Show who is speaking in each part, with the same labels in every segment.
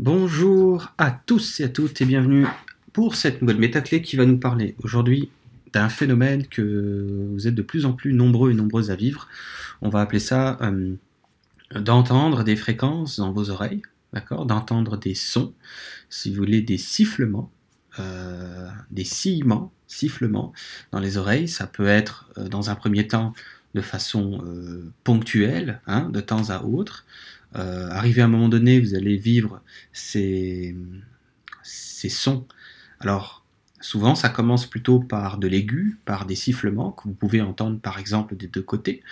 Speaker 1: Bonjour à tous et à toutes et bienvenue pour cette nouvelle métaclé qui va nous parler aujourd'hui d'un phénomène que vous êtes de plus en plus nombreux et nombreuses à vivre. On va appeler ça euh, d'entendre des fréquences dans vos oreilles, d'accord? D'entendre des sons, si vous voulez, des sifflements, euh, des sillements, sifflements dans les oreilles. Ça peut être euh, dans un premier temps de façon ponctuelle, hein, de temps à autre. Euh, arrivé à un moment donné, vous allez vivre ces, sons. Alors, souvent, ça commence plutôt par de l'aigu, par des sifflements que vous pouvez entendre par exemple des deux côtés,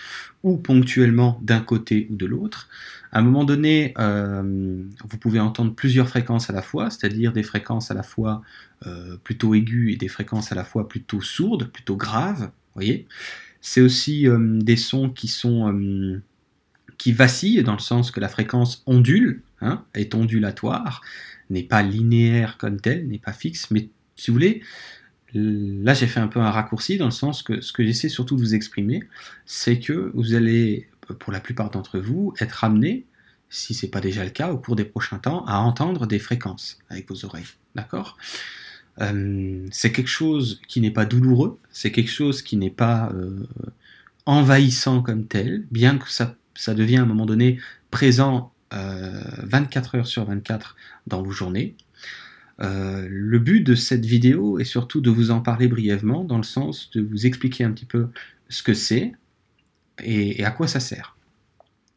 Speaker 1: ou ponctuellement d'un côté ou de l'autre. À un moment donné, euh, vous pouvez entendre plusieurs fréquences à la fois, c'est-à-dire des fréquences à la fois euh, plutôt aiguës et des fréquences à la fois plutôt sourdes, plutôt graves. Voyez, c'est aussi des sons qui sont qui vacille dans le sens que la fréquence ondule, hein, est ondulatoire, n'est pas linéaire comme telle, n'est pas fixe, mais si vous voulez, là j'ai fait un peu un raccourci dans le sens que ce que j'essaie surtout de vous exprimer, c'est que vous allez, pour la plupart d'entre vous, être amené, si ce n'est pas déjà le cas, au cours des prochains temps, à entendre des fréquences avec vos oreilles. D'accord? Euh, C'est quelque chose qui n'est pas douloureux, c'est quelque chose qui n'est pas euh, envahissant comme tel, bien que ça ça devient à un moment donné présent 24 euh, heures sur 24 dans vos journées. Euh, le but de cette vidéo est surtout de vous en parler brièvement, dans le sens de vous expliquer un petit peu ce que c'est et, à quoi ça sert.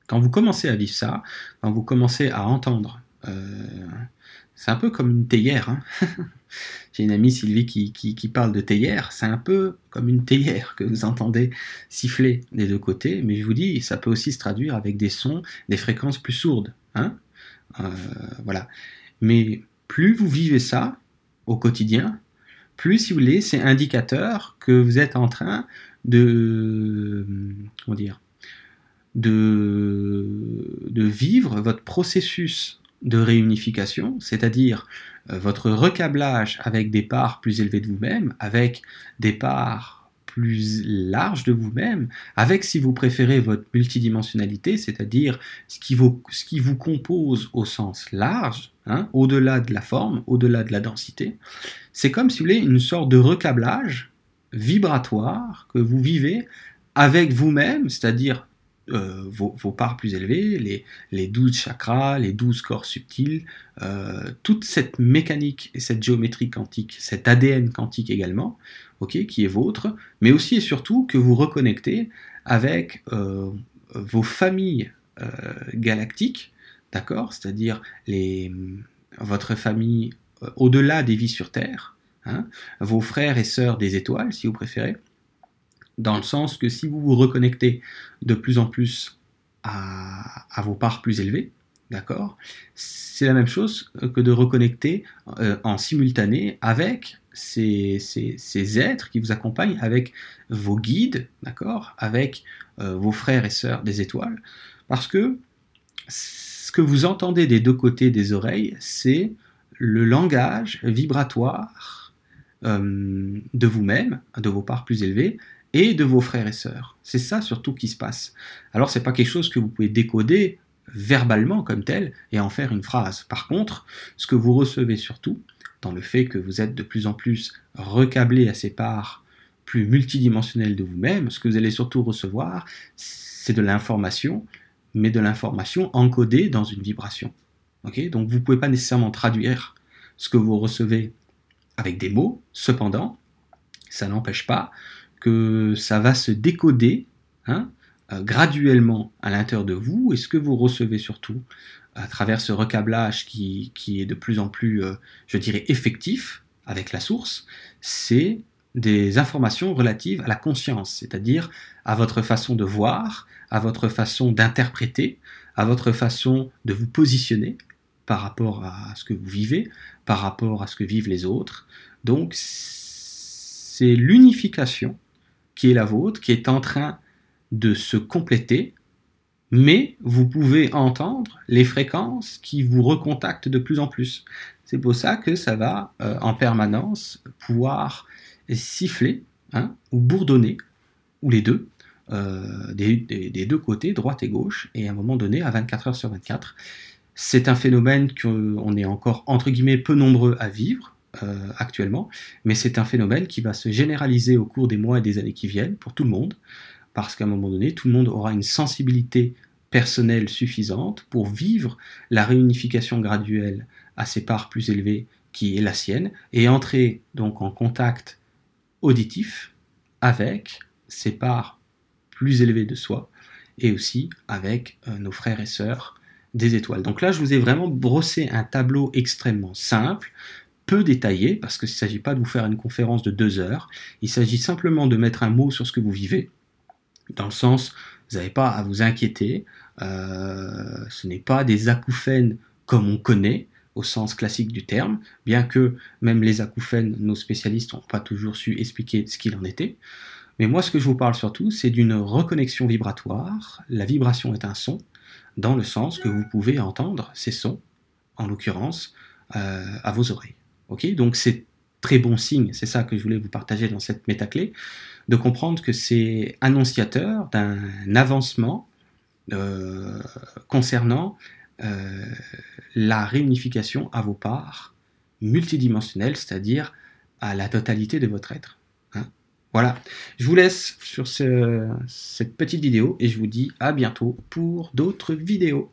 Speaker 1: Quand vous commencez à vivre ça, quand vous commencez à entendre, euh, c'est un peu comme une théière. Hein J'ai une amie Sylvie qui, parle de théière. C'est un peu comme une théière que vous entendez siffler des deux côtés, mais je vous dis, ça peut aussi se traduire avec des sons, des fréquences plus sourdes. Hein euh, voilà. Mais plus vous vivez ça au quotidien, plus, si vous voulez, c'est indicateur que vous êtes en train de, dire, de vivre votre processus de réunification, c'est-à-dire euh, votre recablage avec des parts plus élevées de vous-même, avec des parts plus larges de vous-même, avec, si vous préférez, votre multidimensionnalité, c'est-à-dire ce, qui vous, compose au sens large, hein, au-delà de la forme, au-delà de la densité. C'est comme, si vous voulez, une sorte de recablage vibratoire que vous vivez avec vous-même, c'est-à-dire euh, vos, parts plus élevées, les, les 12 chakras, les 12 corps subtils, euh, toute cette mécanique et cette géométrie quantique, cet ADN quantique également, qui est vôtre, mais aussi et surtout que vous reconnectez avec euh, vos familles galactiques, d'accord C'est-à-dire les, votre famille au-delà des vies sur Terre, hein, vos frères et sœurs des étoiles, si vous préférez, dans le sens que si vous vous reconnectez de plus en plus à, vos parts plus élevées, d'accord, c'est la même chose que de reconnecter euh, en simultané avec ces, ces, êtres qui vous accompagnent, avec vos guides, d'accord, avec euh, vos frères et sœurs des étoiles, parce que ce que vous entendez des deux côtés des oreilles, c'est le langage vibratoire euh, de vous-même, de vos parts plus élevées, et de vos frères et sœurs. C'est ça surtout qui se passe. Alors c'est pas quelque chose que vous pouvez décoder verbalement comme tel et en faire une phrase. Par contre, ce que vous recevez surtout, dans le fait que vous êtes de plus en plus recablé à ces parts plus multidimensionnelles de vous-même, ce que vous allez surtout recevoir, c'est de l'information, mais de l'information encodée dans une vibration. Ok? Donc vous ne pouvez pas nécessairement traduire ce que vous recevez avec des mots, cependant, ça n'empêche pas que ça va se décoder hein, euh, graduellement à l'intérieur de vous et ce que vous recevez surtout à travers ce recablage qui, est de plus en plus, euh, je dirais, effectif avec la source, c'est des informations relatives à la conscience, c'est-à-dire à votre façon de voir, à votre façon d'interpréter, à votre façon de vous positionner par rapport à ce que vous vivez, par rapport à ce que vivent les autres. Donc c'est l'unification qui est la vôtre, qui est en train de se compléter, mais vous pouvez entendre les fréquences qui vous recontactent de plus en plus. C'est pour ça que ça va euh, en permanence pouvoir siffler hein, ou bourdonner, ou les deux, euh, des, deux côtés, droite et gauche, et à un moment donné, à 24 heures sur 24, C'est un phénomène qu'on est encore, entre guillemets, peu nombreux à vivre euh, actuellement, mais c'est un phénomène qui va se généraliser au cours des mois et des années qui viennent pour tout le monde, parce qu'à un moment donné, tout le monde aura une sensibilité personnelle suffisante pour vivre la réunification graduelle à ses parts plus élevées qui est la sienne, et entrer donc en contact auditif avec ses parts plus élevées de soi, et aussi avec euh, nos frères et sœurs des étoiles. Donc là, je vous ai vraiment brossé un tableau extrêmement simple, peu détaillé, parce qu'il ne s'agit pas de vous faire une conférence de deux heures, il s'agit simplement de mettre un mot sur ce que vous vivez, dans le sens, vous n'avez pas à vous inquiéter, euh, ce n'est pas des acouphènes comme on connaît, au sens classique du terme, bien que même les acouphènes, nos spécialistes n'ont pas toujours su expliquer ce qu'il en était. Mais moi, ce que je vous parle surtout, c'est d'une reconnexion vibratoire. La vibration est un son, dans le sens que vous pouvez entendre ces sons, en l'occurrence, euh, à vos oreilles. Ok? Donc c'est très bon signe, c'est ça que je voulais vous partager dans cette métaclé, de comprendre que c'est annonciateur d'un avancement euh, concernant euh, la réunification à vos parts multidimensionnelles, c'est-à-dire à la totalité de votre être. Voilà, je vous laisse sur cette petite vidéo et je vous dis à bientôt pour d'autres vidéos.